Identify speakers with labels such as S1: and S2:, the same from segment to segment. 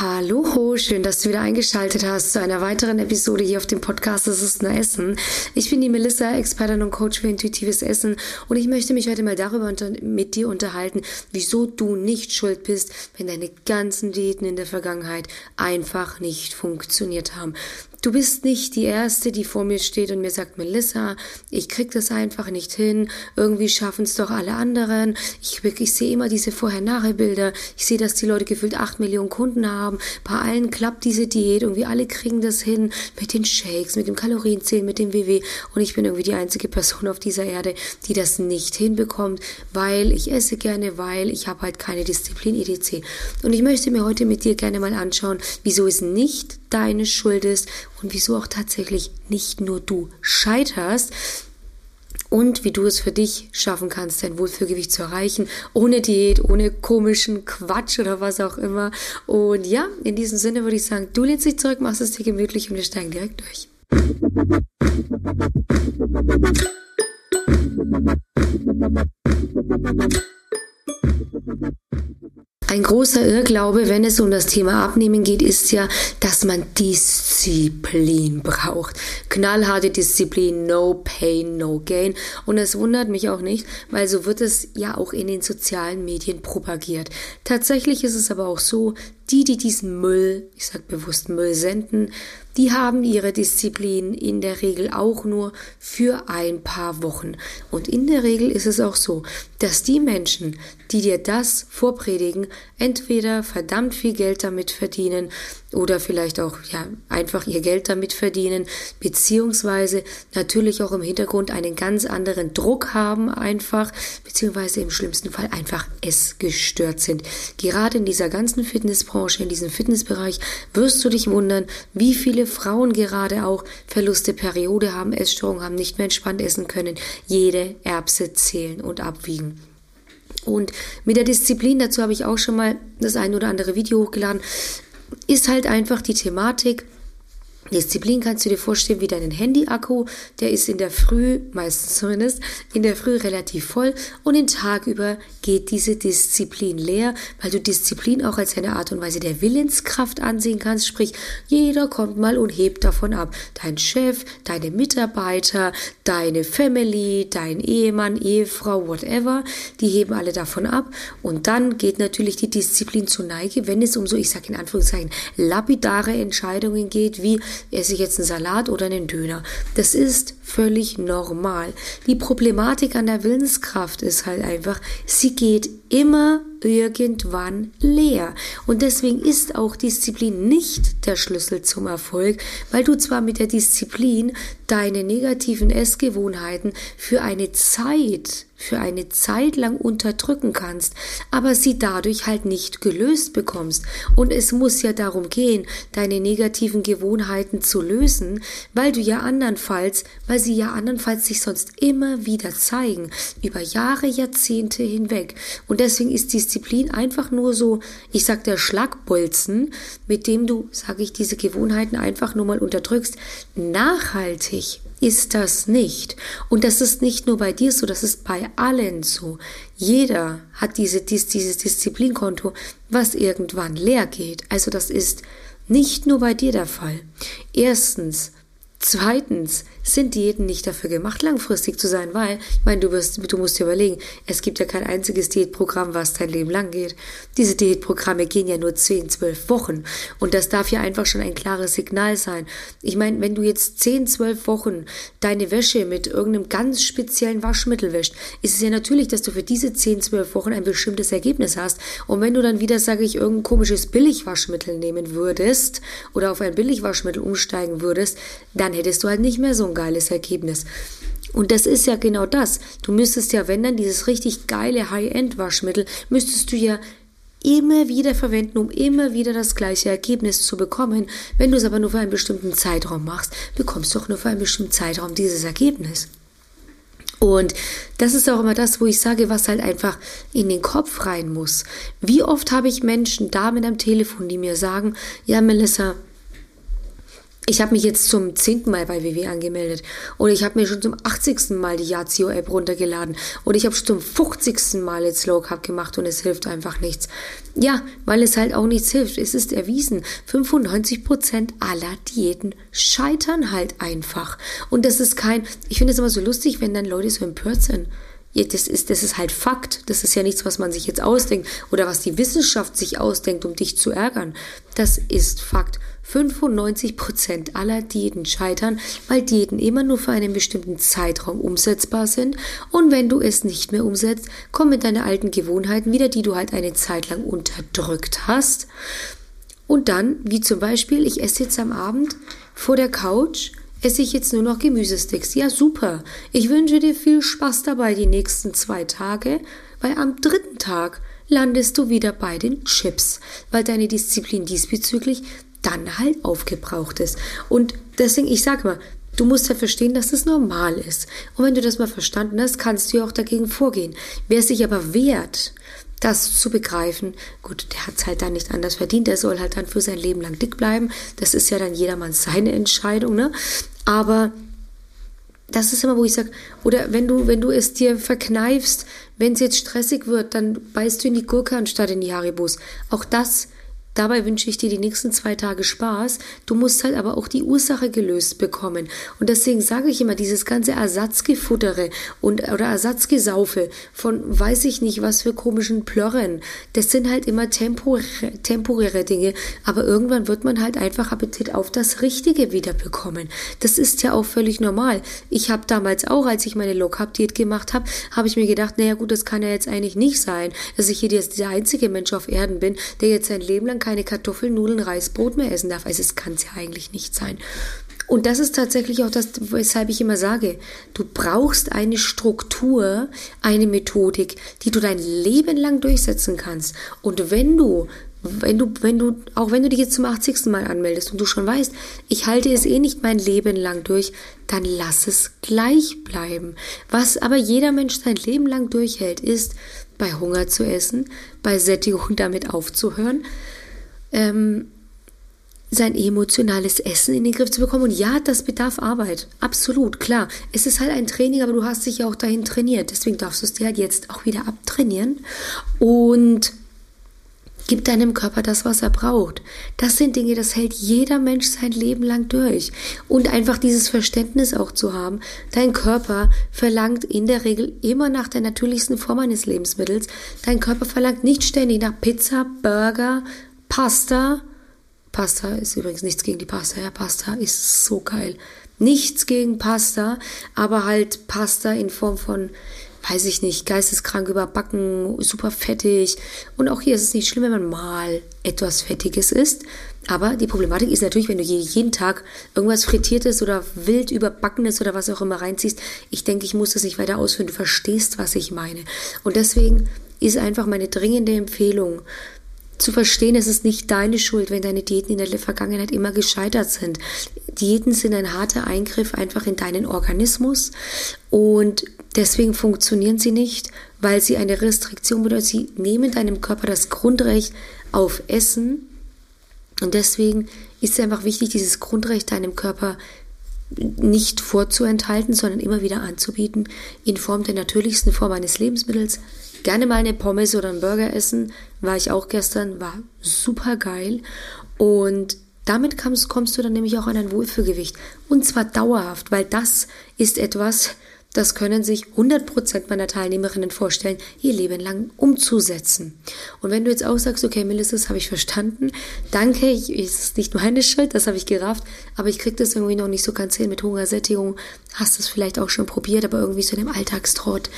S1: Hallo, schön, dass du wieder eingeschaltet hast zu einer weiteren Episode hier auf dem Podcast Das ist nur Essen. Ich bin die Melissa, Expertin und Coach für intuitives Essen und ich möchte mich heute mal darüber mit dir unterhalten, wieso du nicht schuld bist, wenn deine ganzen Diäten in der Vergangenheit einfach nicht funktioniert haben. Du bist nicht die Erste, die vor mir steht und mir sagt, Melissa, ich krieg das einfach nicht hin. Irgendwie schaffen es doch alle anderen. Ich, ich sehe immer diese Vorher-Nachher-Bilder. Ich sehe, dass die Leute gefühlt acht Millionen Kunden haben. Bei allen klappt diese Diät. Irgendwie alle kriegen das hin mit den Shakes, mit dem Kalorienzählen, mit dem WW. Und ich bin irgendwie die einzige Person auf dieser Erde, die das nicht hinbekommt, weil ich esse gerne, weil ich habe halt keine Disziplin etc. Und ich möchte mir heute mit dir gerne mal anschauen, wieso es nicht deine Schuld ist und wieso auch tatsächlich nicht nur du scheiterst und wie du es für dich schaffen kannst, dein Wohlfühlgewicht zu erreichen, ohne Diät, ohne komischen Quatsch oder was auch immer. Und ja, in diesem Sinne würde ich sagen, du lehnst dich zurück, machst es dir gemütlich und wir steigen direkt durch. Ein großer Irrglaube, wenn es um das Thema Abnehmen geht, ist ja, dass man Disziplin braucht. Knallharte Disziplin, no pain, no gain. Und es wundert mich auch nicht, weil so wird es ja auch in den sozialen Medien propagiert. Tatsächlich ist es aber auch so, die, die diesen Müll, ich sag bewusst Müll senden, die haben ihre Disziplin in der Regel auch nur für ein paar Wochen. Und in der Regel ist es auch so, dass die Menschen, die dir das vorpredigen, entweder verdammt viel Geld damit verdienen oder vielleicht auch ja einfach ihr Geld damit verdienen, beziehungsweise natürlich auch im Hintergrund einen ganz anderen Druck haben einfach, beziehungsweise im schlimmsten Fall einfach es gestört sind. Gerade in dieser ganzen Fitnessbranche, in diesem Fitnessbereich wirst du dich wundern, wie viele Frauen gerade auch Verluste Periode haben, Essstörungen haben, nicht mehr entspannt essen können, jede Erbse zählen und abwiegen. Und mit der Disziplin, dazu habe ich auch schon mal das ein oder andere Video hochgeladen, ist halt einfach die Thematik, Disziplin kannst du dir vorstellen wie deinen Handy-Akku. Der ist in der Früh, meistens zumindest, in der Früh relativ voll und den Tag über geht diese Disziplin leer, weil du Disziplin auch als eine Art und Weise der Willenskraft ansehen kannst. Sprich, jeder kommt mal und hebt davon ab. Dein Chef, deine Mitarbeiter, deine Family, dein Ehemann, Ehefrau, whatever, die heben alle davon ab. Und dann geht natürlich die Disziplin zur Neige, wenn es um so, ich sage in Anführungszeichen, lapidare Entscheidungen geht, wie esse ich jetzt einen Salat oder einen Döner. Das ist völlig normal. Die Problematik an der Willenskraft ist halt einfach, sie geht immer irgendwann leer. Und deswegen ist auch Disziplin nicht der Schlüssel zum Erfolg, weil du zwar mit der Disziplin deine negativen Essgewohnheiten für eine Zeit, für eine Zeit lang unterdrücken kannst, aber sie dadurch halt nicht gelöst bekommst. Und es muss ja darum gehen, deine negativen Gewohnheiten zu lösen, weil du ja andernfalls, weil sie ja andernfalls sich sonst immer wieder zeigen, über Jahre, Jahrzehnte hinweg. Und deswegen ist Disziplin einfach nur so, ich sag der Schlagbolzen, mit dem du, sage ich, diese Gewohnheiten einfach nur mal unterdrückst. Nachhaltig ist das nicht. Und das ist nicht nur bei dir so, das ist bei allen so. Jeder hat diese, dieses Disziplinkonto, was irgendwann leer geht. Also das ist nicht nur bei dir der Fall. Erstens, Zweitens sind Diäten nicht dafür gemacht, langfristig zu sein, weil, ich meine, du, wirst, du musst dir überlegen, es gibt ja kein einziges Diätprogramm, was dein Leben lang geht. Diese Diätprogramme gehen ja nur 10, 12 Wochen. Und das darf ja einfach schon ein klares Signal sein. Ich meine, wenn du jetzt 10, 12 Wochen deine Wäsche mit irgendeinem ganz speziellen Waschmittel wäscht, ist es ja natürlich, dass du für diese 10, 12 Wochen ein bestimmtes Ergebnis hast. Und wenn du dann wieder, sage ich, irgendein komisches Billigwaschmittel nehmen würdest oder auf ein Billigwaschmittel umsteigen würdest, dann hättest du halt nicht mehr so ein geiles Ergebnis. Und das ist ja genau das. Du müsstest ja, wenn dann dieses richtig geile High-End-Waschmittel, müsstest du ja immer wieder verwenden, um immer wieder das gleiche Ergebnis zu bekommen. Wenn du es aber nur für einen bestimmten Zeitraum machst, bekommst du auch nur für einen bestimmten Zeitraum dieses Ergebnis. Und das ist auch immer das, wo ich sage, was halt einfach in den Kopf rein muss. Wie oft habe ich Menschen, Damen am Telefon, die mir sagen, ja, Melissa, ich habe mich jetzt zum zehnten Mal bei WW angemeldet oder ich habe mir schon zum 80. Mal die Yazio App runtergeladen oder ich habe schon zum 50. Mal jetzt Low Carb gemacht und es hilft einfach nichts. Ja, weil es halt auch nichts hilft. Es ist erwiesen, 95 Prozent aller Diäten scheitern halt einfach. Und das ist kein, ich finde es immer so lustig, wenn dann Leute so empört sind. Das ist, das ist halt Fakt. Das ist ja nichts, was man sich jetzt ausdenkt oder was die Wissenschaft sich ausdenkt, um dich zu ärgern. Das ist Fakt. 95 Prozent aller Diäten scheitern, weil Diäten immer nur für einen bestimmten Zeitraum umsetzbar sind. Und wenn du es nicht mehr umsetzt, kommen deine alten Gewohnheiten wieder, die du halt eine Zeit lang unterdrückt hast. Und dann, wie zum Beispiel, ich esse jetzt am Abend vor der Couch, esse ich jetzt nur noch Gemüsesticks. Ja, super. Ich wünsche dir viel Spaß dabei die nächsten zwei Tage, weil am dritten Tag landest du wieder bei den Chips, weil deine Disziplin diesbezüglich dann halt aufgebraucht ist. Und deswegen, ich sage mal, du musst ja verstehen, dass das normal ist. Und wenn du das mal verstanden hast, kannst du ja auch dagegen vorgehen. Wer sich aber wehrt, das zu begreifen, gut, der hat es halt dann nicht anders verdient, der soll halt dann für sein Leben lang dick bleiben. Das ist ja dann jedermanns seine Entscheidung, ne? Aber das ist immer, wo ich sage, oder wenn du, wenn du es dir verkneifst, wenn es jetzt stressig wird, dann beißt du in die Gurke anstatt in die Haribus. Auch das Dabei wünsche ich dir die nächsten zwei Tage Spaß. Du musst halt aber auch die Ursache gelöst bekommen. Und deswegen sage ich immer, dieses ganze Ersatzgefuttere und oder Ersatzgesaufe von weiß ich nicht was für komischen Plörren, das sind halt immer temporäre, temporäre Dinge. Aber irgendwann wird man halt einfach Appetit auf das Richtige wieder bekommen. Das ist ja auch völlig normal. Ich habe damals auch, als ich meine Low Carb Diät gemacht habe, habe ich mir gedacht, naja gut, das kann ja jetzt eigentlich nicht sein, dass ich hier jetzt der einzige Mensch auf Erden bin, der jetzt sein Leben lang keine Kartoffeln, Nudeln, Reis, Brot mehr essen darf. Also es kann es ja eigentlich nicht sein. Und das ist tatsächlich auch das, weshalb ich immer sage, du brauchst eine Struktur, eine Methodik, die du dein Leben lang durchsetzen kannst. Und wenn du wenn du, wenn du, auch wenn du dich jetzt zum 80. Mal anmeldest und du schon weißt, ich halte es eh nicht mein Leben lang durch, dann lass es gleich bleiben. Was aber jeder Mensch sein Leben lang durchhält, ist, bei Hunger zu essen, bei Sättigung damit aufzuhören, ähm, sein emotionales Essen in den Griff zu bekommen. Und ja, das bedarf Arbeit. Absolut, klar. Es ist halt ein Training, aber du hast dich ja auch dahin trainiert. Deswegen darfst du es dir halt jetzt auch wieder abtrainieren. Und Gib deinem Körper das, was er braucht. Das sind Dinge, das hält jeder Mensch sein Leben lang durch. Und einfach dieses Verständnis auch zu haben, dein Körper verlangt in der Regel immer nach der natürlichsten Form eines Lebensmittels. Dein Körper verlangt nicht ständig nach Pizza, Burger, Pasta. Pasta ist übrigens nichts gegen die Pasta. Ja, Pasta ist so geil. Nichts gegen Pasta, aber halt Pasta in Form von, weiß ich nicht, geisteskrank überbacken, super fettig. Und auch hier ist es nicht schlimm, wenn man mal etwas Fettiges isst. Aber die Problematik ist natürlich, wenn du jeden Tag irgendwas Frittiertes oder wild überbackenes oder was auch immer reinziehst. Ich denke, ich muss das nicht weiter ausführen. Du verstehst, was ich meine. Und deswegen ist einfach meine dringende Empfehlung, zu verstehen, es ist nicht deine Schuld, wenn deine Diäten in der Vergangenheit immer gescheitert sind. Diäten sind ein harter Eingriff einfach in deinen Organismus und deswegen funktionieren sie nicht, weil sie eine Restriktion bedeuten. Sie nehmen deinem Körper das Grundrecht auf Essen und deswegen ist es einfach wichtig, dieses Grundrecht deinem Körper nicht vorzuenthalten, sondern immer wieder anzubieten in Form der natürlichsten Form eines Lebensmittels, gerne mal eine Pommes oder einen Burger essen. War ich auch gestern, war super geil. Und damit kommst, kommst du dann nämlich auch an ein Wohlfühlgewicht. Und zwar dauerhaft, weil das ist etwas, das können sich 100% meiner Teilnehmerinnen vorstellen, ihr Leben lang umzusetzen. Und wenn du jetzt auch sagst, okay, Melissa, das habe ich verstanden, danke, ich, ist nicht meine Schuld, das habe ich gerafft, aber ich kriege das irgendwie noch nicht so ganz hin mit Hungersättigung, hast es vielleicht auch schon probiert, aber irgendwie so in dem Alltagstrott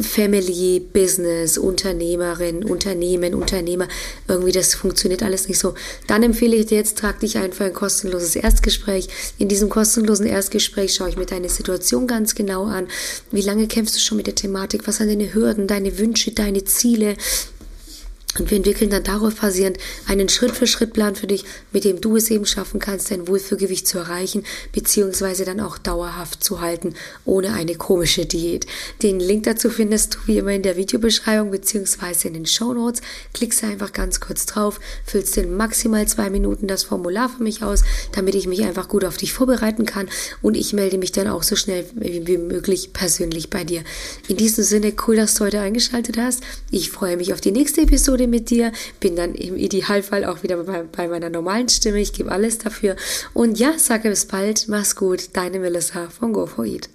S1: Family, Business, Unternehmerin, Unternehmen, Unternehmer, irgendwie das funktioniert alles nicht so. Dann empfehle ich dir jetzt, trag dich ein für ein kostenloses Erstgespräch. In diesem kostenlosen Erstgespräch schaue ich mir deine Situation ganz genau an. Wie lange kämpfst du schon mit der Thematik? Was sind deine Hürden, deine Wünsche, deine Ziele? Und wir entwickeln dann darauf basierend einen Schritt-für-Schritt-Plan für dich, mit dem du es eben schaffen kannst, dein Wohlfühlgewicht zu erreichen, beziehungsweise dann auch dauerhaft zu halten, ohne eine komische Diät. Den Link dazu findest du wie immer in der Videobeschreibung, beziehungsweise in den Show Notes. Klickst einfach ganz kurz drauf, füllst in maximal zwei Minuten das Formular für mich aus, damit ich mich einfach gut auf dich vorbereiten kann und ich melde mich dann auch so schnell wie möglich persönlich bei dir. In diesem Sinne, cool, dass du heute eingeschaltet hast. Ich freue mich auf die nächste Episode Episode mit dir, bin dann im Idealfall auch wieder bei, bei meiner normalen Stimme. Ich gebe alles dafür. Und ja, sage bis bald, mach's gut, deine Melissa von Go for Eat.